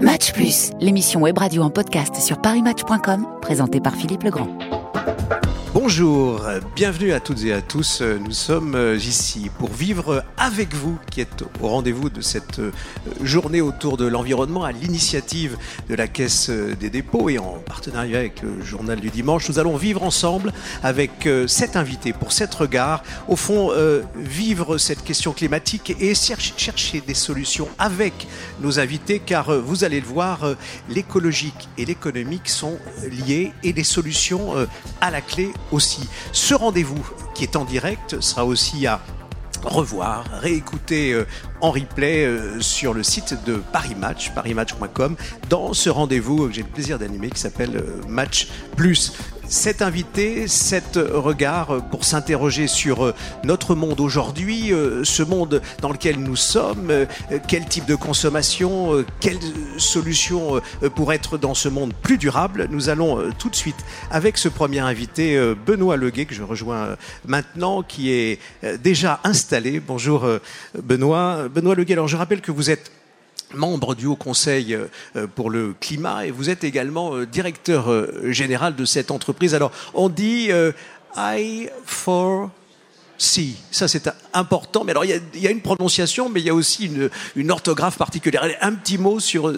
Match Plus, l'émission web radio en podcast sur parismatch.com, présentée par Philippe Legrand. Bonjour, bienvenue à toutes et à tous. Nous sommes euh, ici pour vivre avec vous, qui êtes au rendez-vous de cette euh, journée autour de l'environnement, à l'initiative de la Caisse euh, des dépôts et en partenariat avec le Journal du Dimanche. Nous allons vivre ensemble avec cet invité pour cette regard. Au fond, vivre cette question climatique et chercher des solutions avec nos invités, car vous allez le voir, l'écologique et l'économique sont liés et les solutions à la clé aussi. Ce rendez-vous qui est en direct sera aussi à revoir, réécouter euh, en replay euh, sur le site de Paris Match, parimatch.com, dans ce rendez-vous que j'ai le plaisir d'animer qui s'appelle euh, Match Plus cet invité, cet regard pour s'interroger sur euh, notre monde aujourd'hui, euh, ce monde dans lequel nous sommes, euh, quel type de consommation, quelles solutions pour être dans ce monde plus durable. Nous allons tout de suite avec ce premier invité, Benoît Leguet, que je rejoins maintenant, qui est déjà installé. Bonjour Benoît. Benoît Leguet, alors je rappelle que vous êtes membre du Haut Conseil euh, euh, pour le climat et vous êtes également euh, directeur général de cette entreprise. Alors, on dit I for C. Ça, c'est important. Mais alors, il y, a, une prononciation, mais il y a aussi une, orthographe particulière. Un petit mot sur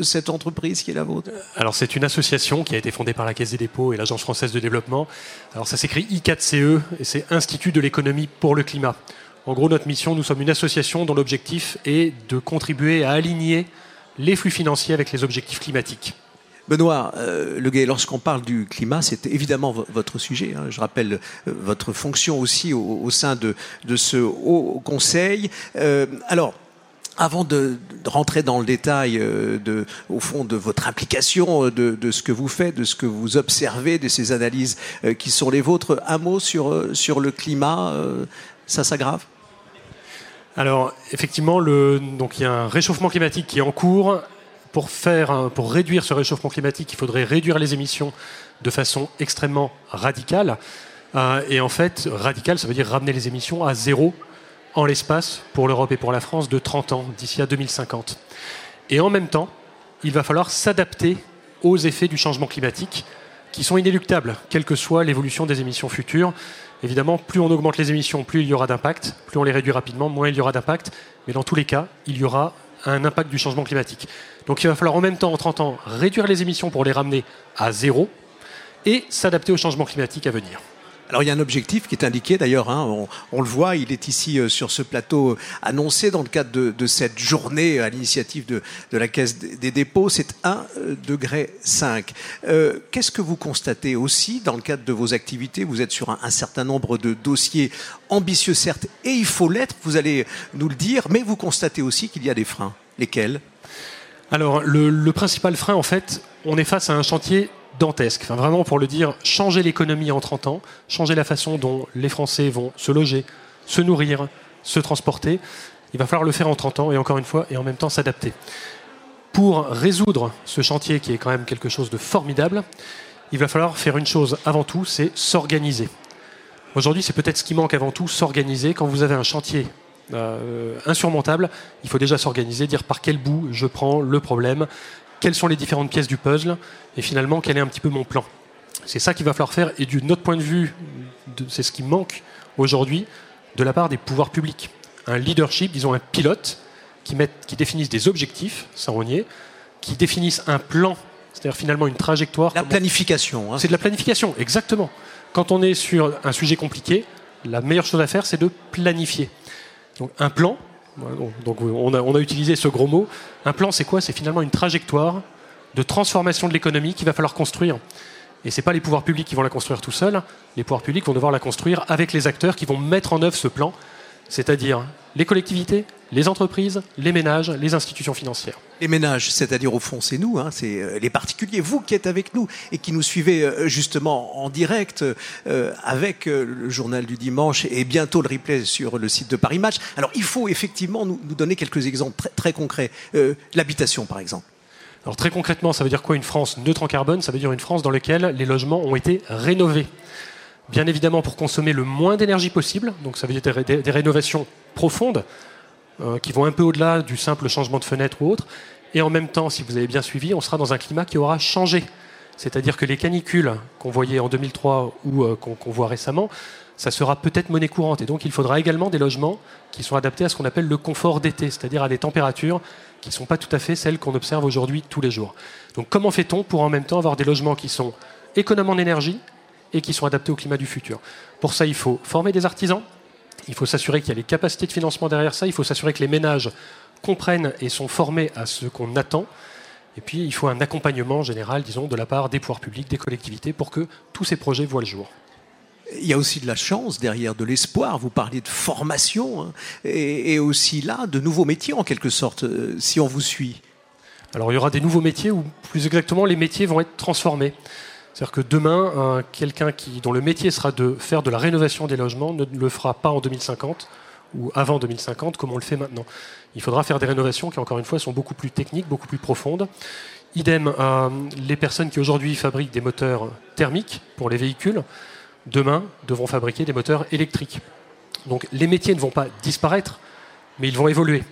cette entreprise qui est la vôtre. Alors, c'est une association qui a été fondée par la Caisse des dépôts et l'Agence française de développement. Alors, ça s'écrit I4CE et c'est Institut de l'économie pour le climat. En gros, notre mission, nous sommes une association dont l'objectif est de contribuer à aligner les flux financiers avec les objectifs climatiques. Benoît euh, Leguet, lorsqu'on parle du climat, c'est évidemment votre sujet. Hein. Je rappelle euh, votre fonction aussi au, sein de, ce haut conseil. Euh, alors, avant de, rentrer dans le détail de, au fond de votre implication, de, ce que vous faites, de ce que vous observez, de ces analyses qui sont les vôtres, un mot sur le climat, ça s'aggrave? Alors, effectivement, donc, il y a un réchauffement climatique qui est en cours. Pour, faire, pour réduire ce réchauffement climatique, il faudrait réduire les émissions de façon extrêmement radicale. Euh, et en fait, radical, ça veut dire ramener les émissions à zéro en l'espace pour l'Europe et pour la France de 30 ans, d'ici à 2050. Et en même temps, il va falloir s'adapter aux effets du changement climatique, qui sont inéluctables, quelle que soit l'évolution des émissions futures. Évidemment, plus on augmente les émissions, plus il y aura d'impact, plus on les réduit rapidement, moins il y aura d'impact, mais dans tous les cas, il y aura un impact du changement climatique. Donc il va falloir en même temps, en 30 ans, réduire les émissions pour les ramener à zéro et s'adapter au changement climatique à venir. Alors il y a un objectif qui est indiqué d'ailleurs, hein, on, le voit, il est ici euh, sur ce plateau euh, annoncé dans le cadre de, cette journée à l'initiative de, la Caisse des dépôts, c'est 1 euh, degré 5. Qu'est-ce que vous constatez aussi dans le cadre de vos activités? Vous êtes sur un, certain nombre de dossiers ambitieux certes, et il faut l'être, vous allez nous le dire, mais vous constatez aussi qu'il y a des freins. Lesquels? Alors le principal frein, en fait, on est face à un chantier dantesque. Vraiment, pour le dire, changer l'économie en 30 ans, changer la façon dont les Français vont se loger, se nourrir, se transporter. Il va falloir le faire en 30 ans et encore une fois, et en même temps s'adapter. Pour résoudre ce chantier qui est quand même quelque chose de formidable, il va falloir faire une chose avant tout, c'est s'organiser. Aujourd'hui, c'est peut-être ce qui manque avant tout, s'organiser. Quand vous avez un chantier euh, insurmontable, il faut déjà s'organiser, dire par quel bout je prends le problème, quelles sont les différentes pièces du puzzle et finalement quel est un petit peu mon plan. C'est ça qu'il va falloir faire et du notre point de vue, c'est ce qui manque aujourd'hui de la part des pouvoirs publics. Un leadership, disons un pilote, qui, met, qui définissent des objectifs, ça on y est, qui définissent un plan, c'est-à-dire finalement une trajectoire. La planification. Hein. C'est de la planification, exactement. Quand on est sur un sujet compliqué, la meilleure chose à faire, c'est de planifier. Donc un plan, donc on a, utilisé ce gros mot. Un plan, c'est quoi? C'est finalement une trajectoire de transformation de l'économie qu'il va falloir construire. Et ce n'est pas les pouvoirs publics qui vont la construire tout seuls. Les pouvoirs publics vont devoir la construire avec les acteurs qui vont mettre en œuvre ce plan c'est-à-dire les collectivités, les entreprises, les ménages, les institutions financières. Les ménages, c'est-à-dire au fond, c'est nous, hein, c'est euh, les particuliers, vous qui êtes avec nous et qui nous suivez euh, justement en direct euh, avec le journal du dimanche et bientôt le replay sur le site de Paris Match. Alors il faut effectivement nous, donner quelques exemples très, très concrets. L'habitation, par exemple. Alors très concrètement, ça veut dire quoi une France neutre en carbone? Ça veut dire une France dans laquelle les logements ont été rénovés bien évidemment pour consommer le moins d'énergie possible, donc ça veut dire des, rénovations profondes, euh, qui vont un peu au-delà du simple changement de fenêtre ou autre, Et en même temps, si vous avez bien suivi, on sera dans un climat qui aura changé. C'est-à-dire que les canicules qu'on voyait en 2003 ou euh, qu'on voit récemment, ça sera peut-être monnaie courante. Et donc il faudra également des logements qui sont adaptés à ce qu'on appelle le confort d'été, c'est-à-dire à des températures qui ne sont pas tout à fait celles qu'on observe aujourd'hui tous les jours. Donc comment fait-on pour en même temps avoir des logements qui sont économes en énergie et qui sont adaptés au climat du futur Pour ça, il faut former des artisans, il faut s'assurer qu'il y a les capacités de financement derrière ça, il faut s'assurer que les ménages comprennent et sont formés à ce qu'on attend. Et puis, il faut un accompagnement général, disons, de la part des pouvoirs publics, des collectivités, pour que tous ces projets voient le jour. Il y a aussi de la chance derrière, de l'espoir. Vous parliez de formation hein, et, aussi là de nouveaux métiers en quelque sorte, euh, si on vous suit. Alors il y aura des nouveaux métiers ou plus exactement les métiers vont être transformés. C'est-à-dire que demain, quelqu'un dont le métier sera de faire de la rénovation des logements ne le fera pas en 2050 ou avant 2050 comme on le fait maintenant. Il faudra faire des rénovations qui, encore une fois, sont beaucoup plus techniques, beaucoup plus profondes. Idem, euh, les personnes qui aujourd'hui fabriquent des moteurs thermiques pour les véhicules demain, devront fabriquer des moteurs électriques. Donc les métiers ne vont pas disparaître, mais ils vont évoluer.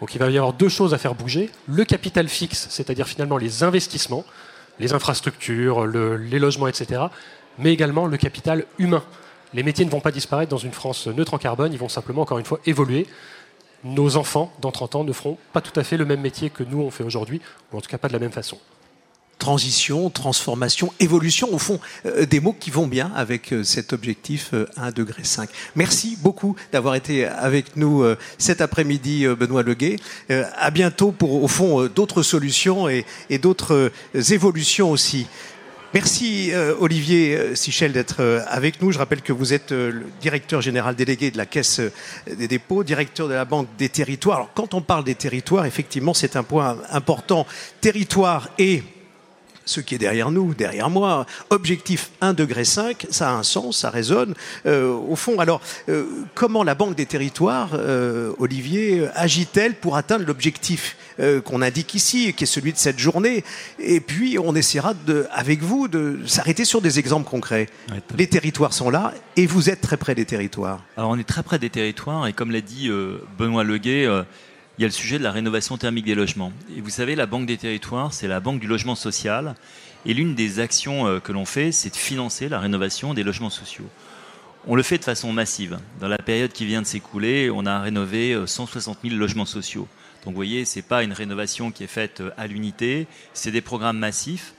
Donc il va y avoir deux choses à faire bouger. Le capital fixe, c'est-à-dire finalement les investissements, les infrastructures, les logements, etc., mais également le capital humain. Les métiers ne vont pas disparaître dans une France neutre en carbone, ils vont simplement, encore une fois, évoluer. Nos enfants, dans 30 ans, ne feront pas tout à fait le même métier que nous, on fait aujourd'hui, ou en tout cas pas de la même façon transition, transformation, évolution, au fond, euh, des mots qui vont bien avec euh, cet objectif 1,5 euh, degré. Merci beaucoup d'avoir été avec nous cet après-midi, Benoît Leguet. à bientôt pour, au fond, d'autres solutions et, d'autres évolutions aussi. Merci Olivier Sichel d'être avec nous. Je rappelle que vous êtes le directeur général délégué de la Caisse des dépôts, directeur de la Banque des territoires. Alors quand on parle des territoires, effectivement, c'est un point important. Territoire et ce qui est derrière nous, derrière moi. Objectif 1,5 degré, ça a un sens, ça résonne. Euh, au fond, alors, euh, comment la Banque des Territoires, euh, Olivier, agit-elle pour atteindre l'objectif qu'on indique ici, qui est celui de cette journée? Et puis, on essaiera, de, avec vous, de s'arrêter sur des exemples concrets. les territoires sont là et vous êtes très près des territoires. Alors, on est très près des territoires et comme l'a dit Benoît Leguet, il y a le sujet de la rénovation thermique des logements. Et vous savez, la Banque des territoires, c'est la banque du logement social. Et l'une des actions euh, que l'on fait, c'est de financer la rénovation des logements sociaux. On le fait de façon massive. Dans la période qui vient de s'écouler, on a rénové 160 euh, 000 logements sociaux. Donc vous voyez, ce n'est pas une rénovation qui est faite euh, à l'unité, c'est des programmes massifs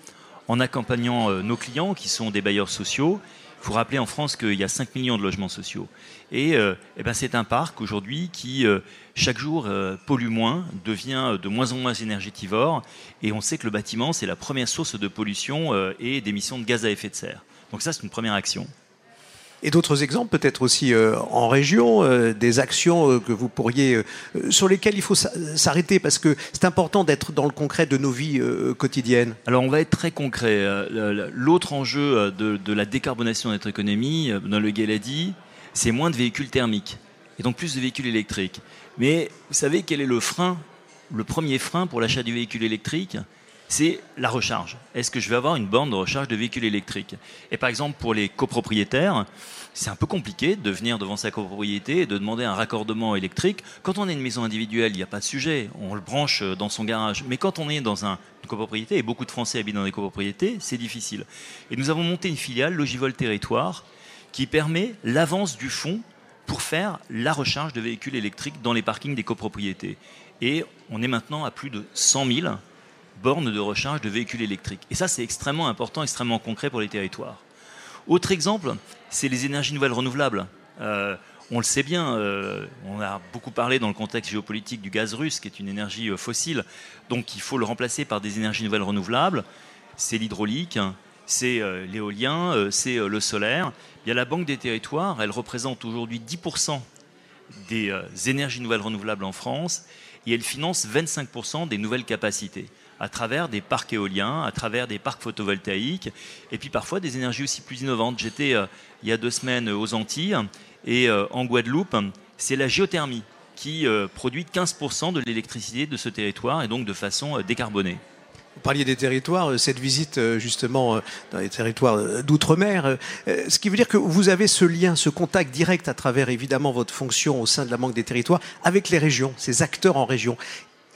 en accompagnant nos clients qui sont des bailleurs sociaux il faut rappeler en France qu'il y a 5 millions de logements sociaux. Et, euh, eh ben c'est un parc aujourd'hui qui, euh, chaque jour, euh, pollue moins, devient de moins en moins énergétivore. Et on sait que le bâtiment, c'est la première source de pollution et d'émissions de gaz à effet de serre. Donc ça, c'est une première action. Et d'autres exemples, peut-être aussi euh, en région, euh, des actions euh, que vous pourriez, sur lesquelles il faut s'arrêter parce que c'est important d'être dans le concret de nos vies quotidiennes. Alors on va être très concret. L'autre enjeu de, la décarbonation de notre économie, dans le l'a dit, c'est moins de véhicules thermiques et donc plus de véhicules électriques. Mais vous savez quel est le frein, le premier frein pour l'achat du véhicule électrique? C'est la recharge. Est-ce que je vais avoir une borne de recharge de véhicules électriques Et par exemple, pour les copropriétaires, c'est un peu compliqué de venir devant sa copropriété et de demander un raccordement électrique. Quand on est une maison individuelle, il n'y a pas de sujet, on le branche dans son garage. Mais quand on est dans une copropriété, et beaucoup de Français habitent dans des copropriétés, c'est difficile. Et nous avons monté une filiale, Logivol Territoire, qui permet l'avance du fonds pour faire la recharge de véhicules électriques dans les parkings des copropriétés. Et on est maintenant à plus de 100 000 bornes de recharge de véhicules électriques. Et ça, c'est extrêmement important, extrêmement concret pour les territoires. Autre exemple, c'est les énergies nouvelles renouvelables. Euh, on le sait bien, euh, on a beaucoup parlé dans le contexte géopolitique du gaz russe, qui est une énergie euh, fossile, donc il faut le remplacer par des énergies nouvelles renouvelables. C'est l'hydraulique, c'est l'éolien, c'est le solaire. Il y a la Banque des territoires, elle représente aujourd'hui 10% des énergies nouvelles renouvelables en France, et elle finance 25% des nouvelles capacités à travers des parcs éoliens, à travers des parcs photovoltaïques, et puis parfois des énergies aussi plus innovantes. J'étais euh, il y a deux semaines aux Antilles, et euh, en Guadeloupe, c'est la géothermie qui euh, produit 15% de l'électricité de ce territoire, et donc de façon décarbonée. Vous parliez des territoires, cette visite justement dans les territoires d'outre-mer, ce qui veut dire que vous avez ce lien, ce contact direct à travers évidemment votre fonction au sein de la Banque des territoires avec les régions, ces acteurs en région.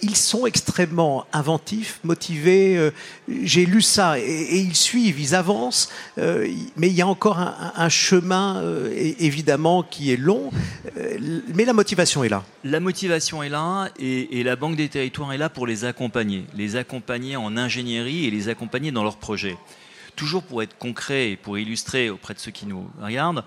Ils sont extrêmement inventifs, motivés. Euh, j'ai lu ça et, ils suivent, ils avancent, euh, mais il y a encore un, chemin euh, évidemment qui est long. mais la motivation est là. La motivation est là et, la Banque des Territoires est là pour les accompagner, les accompagner en ingénierie et les accompagner dans leurs projets. Toujours pour être concret et pour illustrer auprès de ceux qui nous regardent,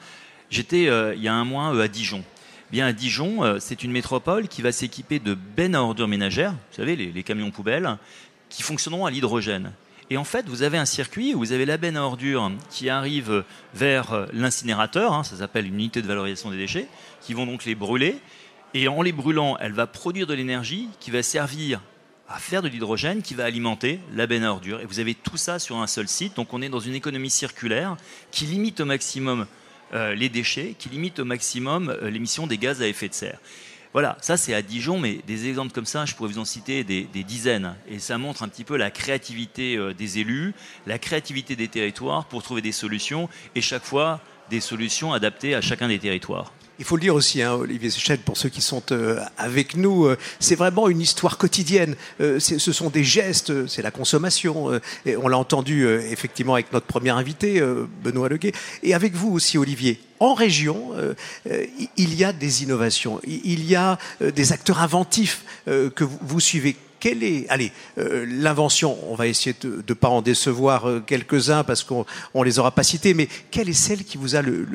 j'étais il y a un mois à Dijon bien à Dijon, euh, c'est une métropole qui va s'équiper de bennes à ordures ménagères, vous savez, les, camions poubelles, qui fonctionneront à l'hydrogène. Et en fait, vous avez un circuit où vous avez la benne à ordures qui arrive vers euh, l'incinérateur, hein, ça s'appelle une unité de valorisation des déchets, qui vont donc les brûler. Et en les brûlant, elle va produire de l'énergie qui va servir à faire de l'hydrogène qui va alimenter la benne à ordures. Et vous avez tout ça sur un seul site. Donc on est dans une économie circulaire qui limite au maximum les déchets, qui limitent au maximum euh, l'émission des gaz à effet de serre. Voilà, ça c'est à Dijon, mais des exemples comme ça, je pourrais vous en citer des, dizaines. Et ça montre un petit peu la créativité euh, des élus, la créativité des territoires pour trouver des solutions, et chaque fois des solutions adaptées à chacun des territoires. Il faut le dire aussi, hein, Olivier Séchel, pour ceux qui sont euh, avec nous, euh, c'est vraiment une histoire quotidienne. Euh, ce sont des gestes, c'est la consommation. et on l'a entendu effectivement avec notre premier invité, Benoît Leguet, et avec vous aussi, Olivier en région, il y a des innovations, il y a des acteurs inventifs que vous suivez quelle est, allez, euh, l'invention, on va essayer de ne pas en décevoir euh, quelques-uns parce qu'on ne les aura pas cités, mais quelle est celle qui vous a le,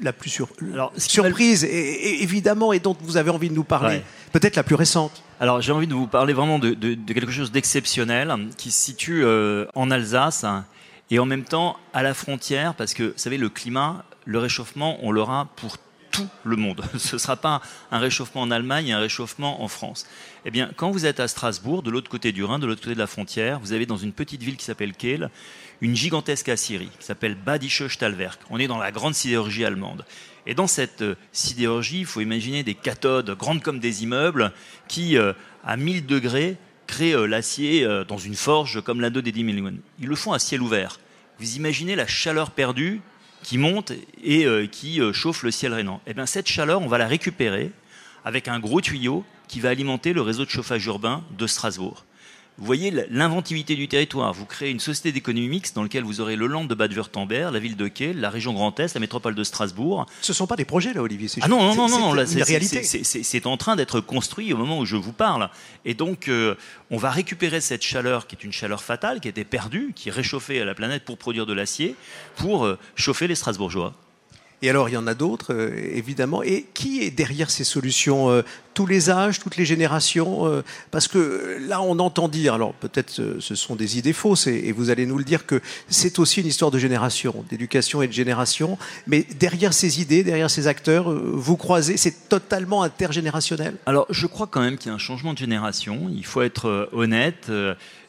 la plus surprise, et, évidemment, et dont vous avez envie de nous parler Peut-être la plus récente. Alors j'ai envie de vous parler vraiment de, quelque chose d'exceptionnel qui se situe euh, en Alsace et en même temps à la frontière parce que vous savez le climat, le réchauffement, on l'aura pour tout le monde. Ce ne sera pas un réchauffement en Allemagne un réchauffement en France. Eh bien, quand vous êtes à Strasbourg, de l'autre côté du Rhin, de l'autre côté de la frontière, vous avez dans une petite ville qui s'appelle Kehl, une gigantesque aciérie qui s'appelle Badische Stahlwerk. On est dans la grande sidérurgie allemande. Et dans cette euh, sidérurgie, il faut imaginer des cathodes grandes comme des immeubles qui, euh, à 1000 degrés, créent euh, l'acier dans une forge comme la 2 des 10 millions. Ils le font à ciel ouvert. Vous imaginez la chaleur perdue qui monte et euh, qui euh, chauffe le ciel rénant. Et eh bien cette chaleur, on va la récupérer avec un gros tuyau qui va alimenter le réseau de chauffage urbain de Strasbourg. Vous voyez l'inventivité du territoire. Vous créez une société d'économie mixte dans laquelle vous aurez le land de Bade-Württemberg, la ville de Kiel, la région Grand Est, la métropole de Strasbourg. Ce ne sont pas des projets, là, Olivier Ah non, non, non, non, c'est réalité. C'est en train d'être construit au moment où je vous parle. Et donc, euh, on va récupérer cette chaleur qui est une chaleur fatale, qui était perdue, qui réchauffait la planète pour produire de l'acier, pour euh, chauffer les Strasbourgeois. Et alors, il y en a d'autres, euh, évidemment. Et qui est derrière ces solutions euh, Tous les âges, toutes les générations euh, Parce que là, on entend dire, alors peut-être ce sont des idées fausses, et, vous allez nous le dire, que c'est aussi une histoire de génération, d'éducation et de génération. Mais derrière ces idées, derrière ces acteurs, vous croisez, c'est totalement intergénérationnel Alors, je crois quand même qu'il y a un changement de génération. Il faut être honnête.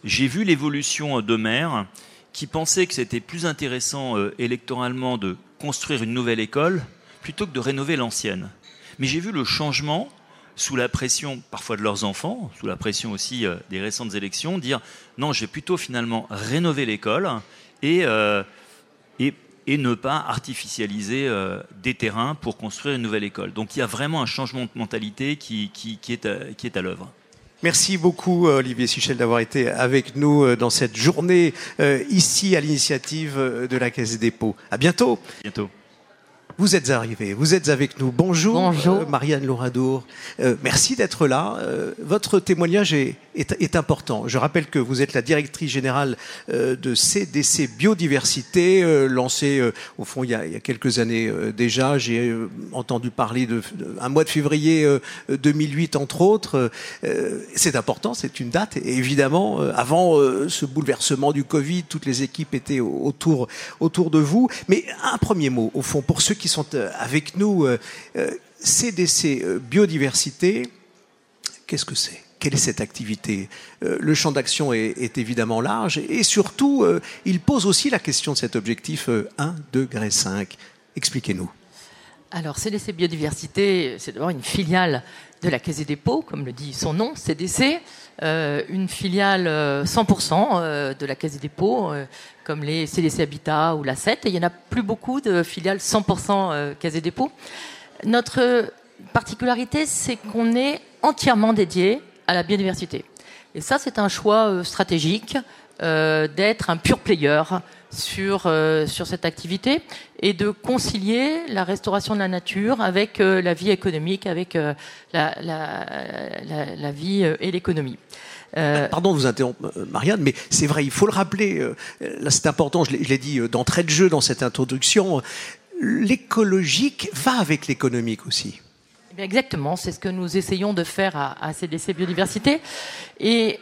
J'ai vu l'évolution maires qui pensaient que c'était plus intéressant électoralement de construire une nouvelle école plutôt que de rénover l'ancienne. Mais j'ai vu le changement sous la pression parfois de leurs enfants, sous la pression aussi euh, des récentes élections, dire non, j'ai plutôt finalement rénover l'école et, euh, et, et, ne pas artificialiser euh, des terrains pour construire une nouvelle école. Donc il y a vraiment un changement de mentalité qui, qui, est qui est à l'œuvre. Merci beaucoup Olivier Sichel d'avoir été avec nous dans cette journée ici à l'initiative de la Caisse des dépôts. À bientôt. Vous êtes arrivée, vous êtes avec nous. Bonjour, Bonjour. Euh, Marianne Louradour. Euh, merci d'être là. Euh, votre témoignage est, est, important. Je rappelle que vous êtes la directrice générale de CDC Biodiversité, lancée au fond il y, a, il y, a, quelques années déjà. J'ai entendu parler de, un mois de février 2008 entre autres. c'est important, c'est une date. Et évidemment, avant ce bouleversement du Covid, toutes les équipes étaient autour, autour de vous. Mais un premier mot, au fond, pour ceux qui sont euh, avec nous. CDC euh, euh, Biodiversité, qu'est-ce que c'est? Quelle est cette activité? Le champ d'action est, évidemment large et surtout, il pose aussi la question de cet objectif 1 degré 5. Expliquez-nous. Alors, CDC Biodiversité, c'est d'abord une filiale de la Caisse des dépôts, comme le dit son nom, CDC, une filiale 100% de la Caisse des dépôts, comme les CDC Habitat ou la 7. Et il n'y en a plus beaucoup de filiales 100% euh, Casé Dépôt. Notre particularité, c'est qu'on est entièrement dédié à la biodiversité. Et ça, c'est un choix stratégique d'être un pur player sur, sur cette activité et de concilier la restauration de la nature avec la vie économique, avec la, la, la, vie et l'économie. Euh, Pardon de vous interrompre, euh, Marianne, mais c'est vrai, il faut le rappeler. Euh, là, c'est important, je l'ai dit d'entrée de jeu dans cette introduction. L'écologique va avec l'économique aussi. Eh exactement, c'est ce que nous essayons de faire à, CDC Biodiversité. Et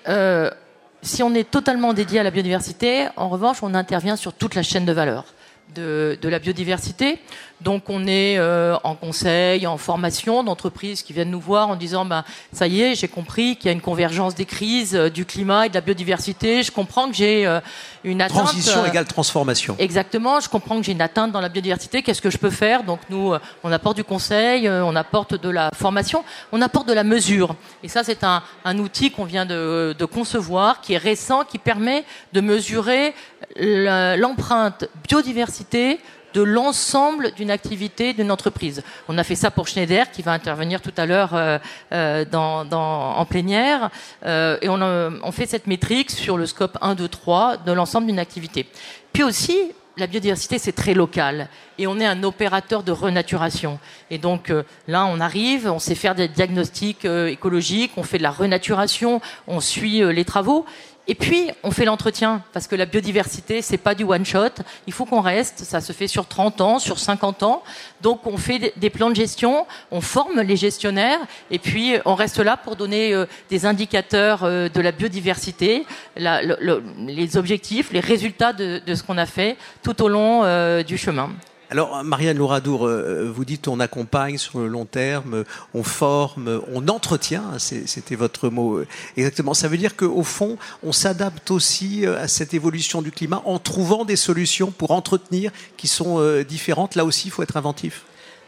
si on est totalement dédié à la biodiversité, en revanche, on intervient sur toute la chaîne de valeur de, la biodiversité. Donc on est euh, en conseil, en formation d'entreprises qui viennent nous voir en disant ben ça y est, j'ai compris qu'il y a une convergence des crises euh, du climat et de la biodiversité. Je comprends que j'ai euh, une atteinte. Transition égale transformation. Exactement. Je comprends que j'ai une atteinte dans la biodiversité. Qu'est-ce que je peux faire? Donc nous, on apporte du conseil, on apporte de la formation, on apporte de la mesure. Et ça, c'est un, un outil qu'on vient de, de concevoir, qui est récent, qui permet de mesurer l'empreinte biodiversité de l'ensemble d'une activité d'une entreprise. On a fait ça pour Schneider, qui va intervenir tout à l'heure euh, euh, dans, en plénière, euh, et on, on fait cette métrique sur le scope 1, 2, 3 de l'ensemble d'une activité. Puis aussi, la biodiversité, c'est très local. Et on est un opérateur de renaturation. Et donc là, on arrive, on sait faire des diagnostics écologiques, on fait de la renaturation, on suit les travaux. Et puis, on fait l'entretien, parce que la biodiversité, c'est pas du one-shot. Il faut qu'on reste, ça se fait sur 30 ans, sur 50 ans. Donc, on fait des plans de gestion, on forme les gestionnaires, et puis on reste là pour donner euh, des indicateurs euh, de la biodiversité, les objectifs, les résultats de, ce qu'on a fait tout au long euh, du chemin. Alors, Marianne Louradour, euh, vous dites on accompagne sur le long terme, on forme, on entretient, hein, c'était votre mot euh, exactement. Ça veut dire qu'au fond, on s'adapte aussi euh, à cette évolution du climat en trouvant des solutions pour entretenir qui sont différentes. Là aussi, il faut être inventif.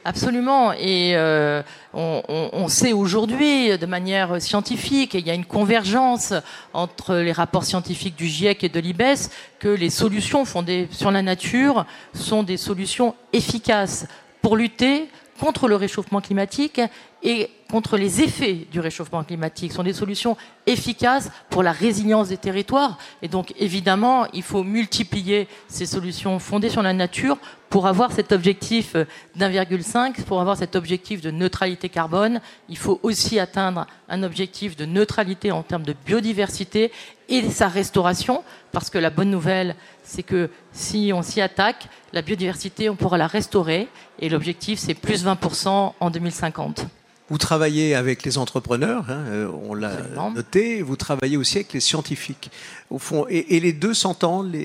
Absolument. Et euh, on, sait aujourd'hui, de manière scientifique, et il y a une convergence entre les rapports scientifiques du GIEC et de l'IBES, que les solutions fondées sur la nature sont des solutions efficaces pour lutter contre le réchauffement climatique et contre les effets du réchauffement climatique sont des solutions efficaces pour la résilience des territoires. Et donc, évidemment, il faut multiplier ces solutions fondées sur la nature pour avoir cet objectif d'1,5, pour avoir cet objectif de neutralité carbone. Il faut aussi atteindre un objectif de neutralité en termes de biodiversité et sa restauration, parce que la bonne nouvelle, c'est que si on s'y attaque, la biodiversité, on pourra la restaurer, et l'objectif, c'est plus 20% en 2050. Vous travaillez avec les entrepreneurs, hein, euh, on l'a noté, vous travaillez aussi avec les scientifiques, au fond, et, les deux s'entendent,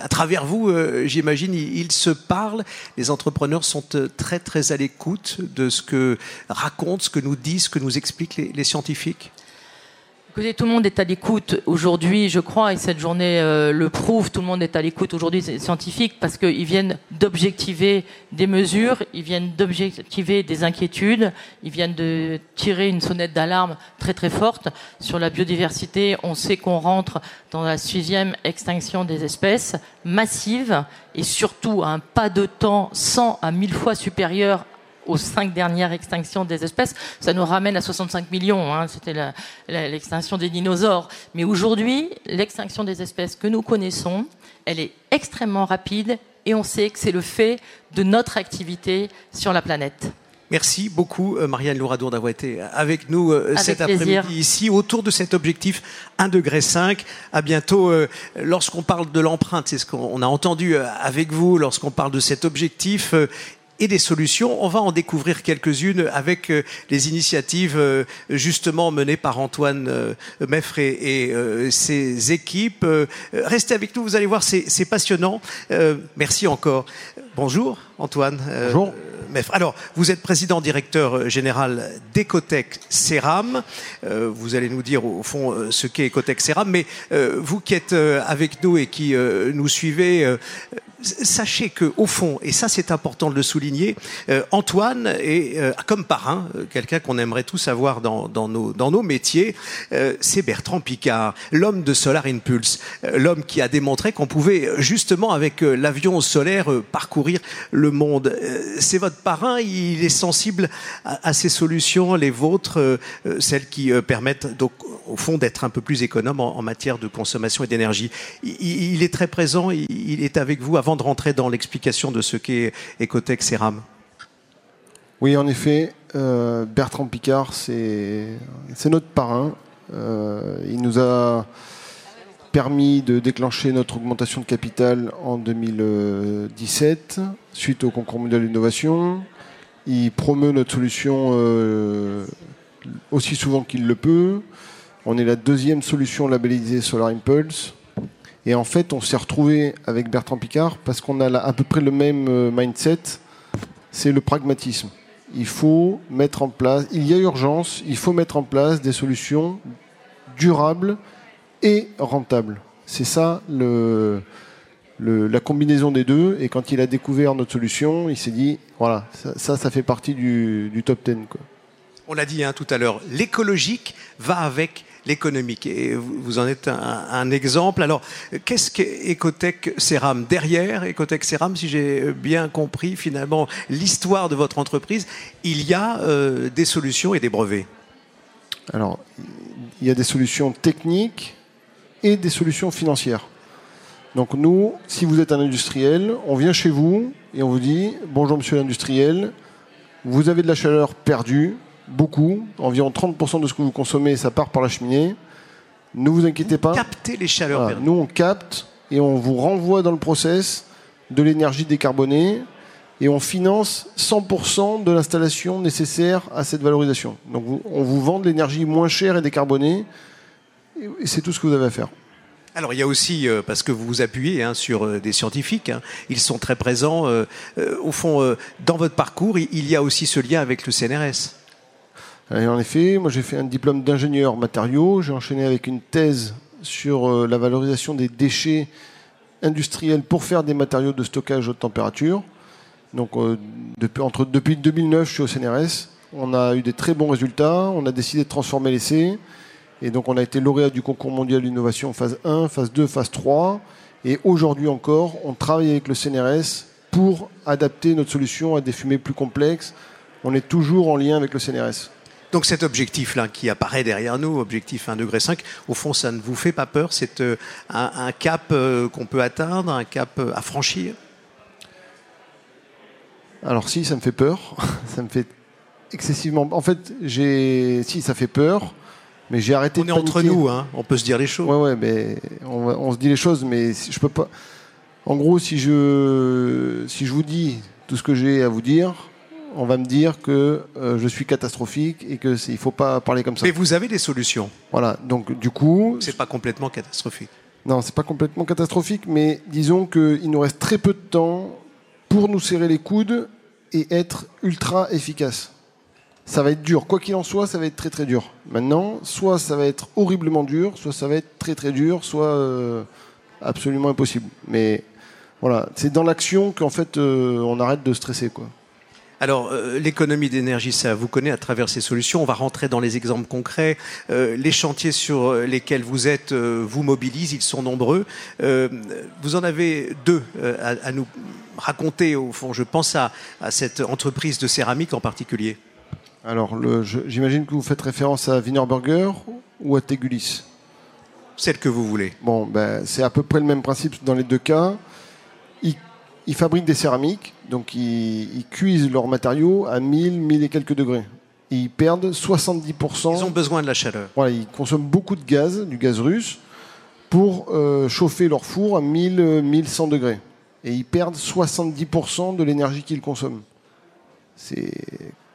à travers vous, euh, j'imagine, ils, se parlent, les entrepreneurs sont euh, très très à l'écoute de ce que racontent, ce que nous disent, ce que nous expliquent les scientifiques tout le monde est à l'écoute aujourd'hui, je crois, et cette journée euh, le prouve. Tout le monde est à l'écoute aujourd'hui des scientifiques parce qu'ils viennent d'objectiver des mesures, ils viennent d'objectiver des inquiétudes, ils viennent de tirer une sonnette d'alarme très très forte sur la biodiversité. On sait qu'on rentre dans la sixième extinction des espèces massive et surtout à un pas de temps 100 à 1000 fois supérieur aux cinq dernières extinctions des espèces, ça nous ramène à 65 millions. Hein, C'était l'extinction des dinosaures. Mais aujourd'hui, l'extinction des espèces que nous connaissons, elle est extrêmement rapide et on sait que c'est le fait de notre activité sur la planète. Merci beaucoup, euh, Marianne Louradour, d'avoir été avec nous euh, cet après-midi ici, autour de cet objectif 1,5 degré. À bientôt. Euh, lorsqu'on parle de l'empreinte, c'est ce qu'on a entendu avec vous, lorsqu'on parle de cet objectif, et des solutions. On va en découvrir quelques-unes avec euh, les initiatives euh, justement menées par Antoine euh, Meffre et, ses équipes. Restez avec nous, vous allez voir, c'est passionnant. Merci encore. Bonjour Antoine. Bonjour. Meffre. Alors, vous êtes président directeur général d'Ecotech Ceram. vous allez nous dire au fond ce qu'est Ecotech Ceram, mais vous qui êtes avec nous et qui nous suivez, sachez que au fond, et ça c'est important de le souligner, euh, Antoine est euh, comme parrain, euh, quelqu'un qu'on aimerait tous avoir dans, nos, métiers, c'est Bertrand Picard, l'homme de Solar Impulse, l'homme qui a démontré qu'on pouvait justement avec l'avion solaire parcourir le monde. c'est votre parrain, il est sensible à, ces solutions, les vôtres, celles qui permettent donc au fond d'être un peu plus économe en, matière de consommation et d'énergie. Il, il, est très présent, il, il est avec vous avant de rentrer dans l'explication de ce qu'est Ecotech Ceram Oui, en effet, euh, Bertrand Picard, c'est notre parrain. Euh, il nous a permis de déclencher notre augmentation de capital en 2017 suite au concours mondial d'innovation. Il promeut notre solution euh, aussi souvent qu'il le peut. On est la deuxième solution labellisée Solar Impulse. Et en fait, on s'est retrouvé avec Bertrand Picard parce qu'on a à peu près le même euh, mindset, c'est le pragmatisme. Il faut mettre en place, il y a urgence, il faut mettre en place des solutions durables et rentables. C'est ça le, la combinaison des deux. Et quand il a découvert notre solution, il s'est dit, voilà, ça, ça, fait partie du, top 10. Quoi. On l'a dit hein, tout à l'heure, l'écologique va avec l'économique. Et vous en êtes un, exemple. Alors, qu'est-ce qu'Ecotech Ceram Derrière Ecotech Ceram, si j'ai bien compris finalement l'histoire de votre entreprise, il y a euh, des solutions et des brevets? Alors, il y a des solutions techniques et des solutions financières. Donc nous, si vous êtes un industriel, on vient chez vous et on vous dit, bonjour monsieur l'industriel, vous avez de la chaleur perdue, beaucoup, environ 30% de ce que vous consommez, ça part par la cheminée. Ne vous inquiétez pas. Captez les chaleurs. Voilà, nous, on capte et on vous renvoie dans le process de l'énergie décarbonée et on finance 100% de l'installation nécessaire à cette valorisation. Donc on vous vend de l'énergie moins chère et décarbonée et c'est tout ce que vous avez à faire. Alors il y a aussi, euh, parce que vous vous appuyez hein, sur euh, des scientifiques, hein, ils sont très présents, euh, au fond, dans votre parcours, il y a aussi ce lien avec le CNRS. En effet, moi j'ai fait un diplôme d'ingénieur matériaux, j'ai enchaîné avec une thèse sur euh, la valorisation des déchets industriels pour faire des matériaux de stockage haute température. Donc euh, depuis, entre, depuis 2009, je suis au CNRS. On a eu des très bons résultats. On a décidé de transformer l'essai. Et donc on a été lauréat du concours mondial d'innovation phase 1, phase 2, phase 3. Et aujourd'hui encore, on travaille avec le CNRS pour adapter notre solution à des fumées plus complexes. On est toujours en lien avec le CNRS. Donc cet objectif-là qui apparaît derrière nous, objectif 1,5 degré, au fond, ça ne vous fait pas peur C'est euh, un, un, cap euh, qu'on peut atteindre, un cap euh, à franchir? Alors si, ça me fait peur. ça me fait excessivement... En fait, j'ai... si, ça fait peur. Mais j'ai arrêté on de est paniquer. entre nous, hein, on peut se dire les choses. Ouais, ouais, mais on, on, se dit les choses, mais je peux pas. En gros, si je, si je vous dis tout ce que j'ai à vous dire, on va me dire que euh, je suis catastrophique et que il faut pas parler comme ça. Mais vous avez des solutions. Voilà, donc du coup. C'est pas complètement catastrophique. Non, c'est pas complètement catastrophique, mais disons qu'il nous reste très peu de temps pour nous serrer les coudes et être ultra efficace ça va être dur. Quoi qu'il en soit, ça va être très très dur. Maintenant, soit ça va être horriblement dur, soit ça va être très très dur, soit euh, absolument impossible. Mais voilà, c'est dans l'action qu'en fait euh, on arrête de stresser quoi. Alors, euh, l'économie d'énergie, ça vous connaît à travers ces solutions. On va rentrer dans les exemples concrets. Euh, les chantiers sur lesquels vous êtes euh, vous mobilisent, ils sont nombreux. Euh, vous en avez deux à, à, nous raconter, au fond. Je pense à, à cette entreprise de céramique en particulier. Alors, j'imagine que vous faites référence à Wienerberger ou à Tegulis? Celle que vous voulez. Bon, ben, c'est à peu près le même principe dans les deux cas. Ils, fabriquent des céramiques, donc ils, ils, cuisent leurs matériaux à 1000, 1000 et quelques degrés. Et ils perdent 70%. Ils ont besoin de la chaleur. Voilà, ils consomment beaucoup de gaz, du gaz russe, pour euh, chauffer leur four à 1000, 1100 degrés. Et ils perdent 70% de l'énergie qu'ils consomment. C'est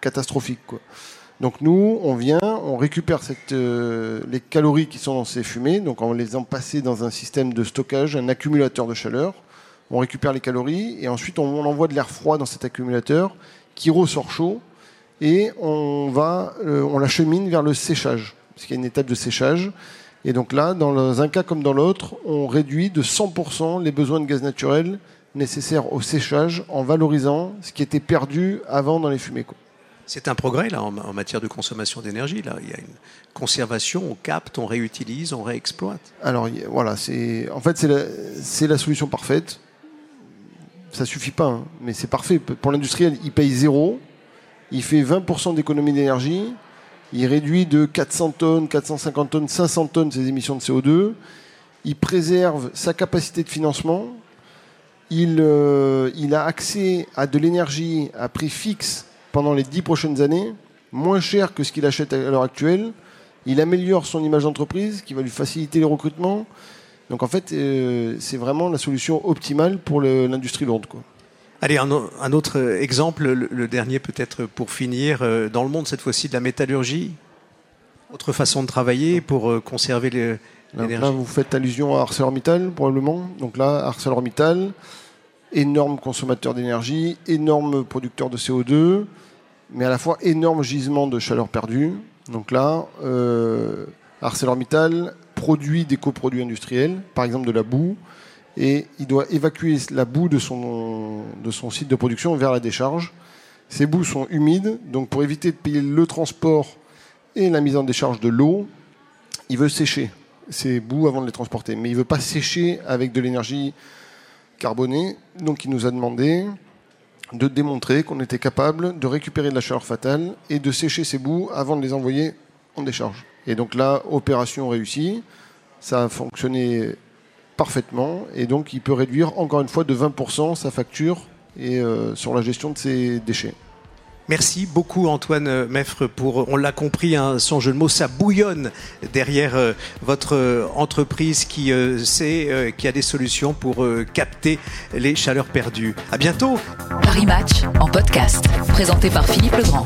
catastrophique. Quoi. Donc nous, on vient, on récupère cette, euh, les calories qui sont dans ces fumées, donc on les a passées dans un système de stockage, un accumulateur de chaleur. On récupère les calories et ensuite on, on envoie de l'air froid dans cet accumulateur qui ressort chaud et on va, euh, on l'achemine vers le séchage, parce qu'il y a une étape de séchage. Et donc là, dans un cas comme dans l'autre, on réduit de 100% les besoins de gaz naturel nécessaires au séchage en valorisant ce qui était perdu avant dans les fumées. C'est un progrès là en, matière de consommation d'énergie. Là, il y a une conservation, on capte, on réutilise, on réexploite. Alors voilà, c'est en fait c'est la, la, solution parfaite. Ça suffit pas, hein, mais c'est parfait pour l'industriel. Il paye zéro, il fait 20% d'économie d'énergie, il réduit de 400 tonnes, 450 tonnes, 500 tonnes ses émissions de CO2. Il préserve sa capacité de financement. Il, euh, il a accès à de l'énergie à prix fixe pendant les 10 prochaines années, moins cher que ce qu'il achète à l'heure actuelle. Il améliore son image d'entreprise, qui va lui faciliter les recrutements. Donc en fait, euh, c'est vraiment la solution optimale pour l'industrie lourde. Quoi. Allez, un, autre exemple, le, dernier peut-être pour finir, euh, dans le monde cette fois-ci de la métallurgie, autre façon de travailler pour euh, conserver l'énergie. Là, vous faites allusion à ArcelorMittal probablement. Donc là, ArcelorMittal, énorme consommateur d'énergie, énorme producteur de CO2, mais à la fois énorme gisement de chaleur perdue. Donc là, euh, ArcelorMittal produit des coproduits industriels, par exemple de la boue, et il doit évacuer la boue de son, de son site de production vers la décharge. Ces boues sont humides, donc pour éviter de payer le transport et la mise en décharge de l'eau, il veut sécher ces boues avant de les transporter. Mais il ne veut pas sécher avec de l'énergie carbonée, donc il nous a demandé de démontrer qu'on était capable de récupérer de la chaleur fatale et de sécher ces boues avant de les envoyer en décharge. Et donc là, opération réussie, ça a fonctionné parfaitement et donc il peut réduire encore une fois de 20% sa facture et euh, sur la gestion de ses déchets. Merci beaucoup Antoine Meffre pour, on l'a compris, hein, son jeu de mots, ça bouillonne derrière euh, votre euh, entreprise qui sait, qui a des solutions pour capter les chaleurs perdues. À bientôt. Paris Match en podcast, présenté par Philippe Legrand.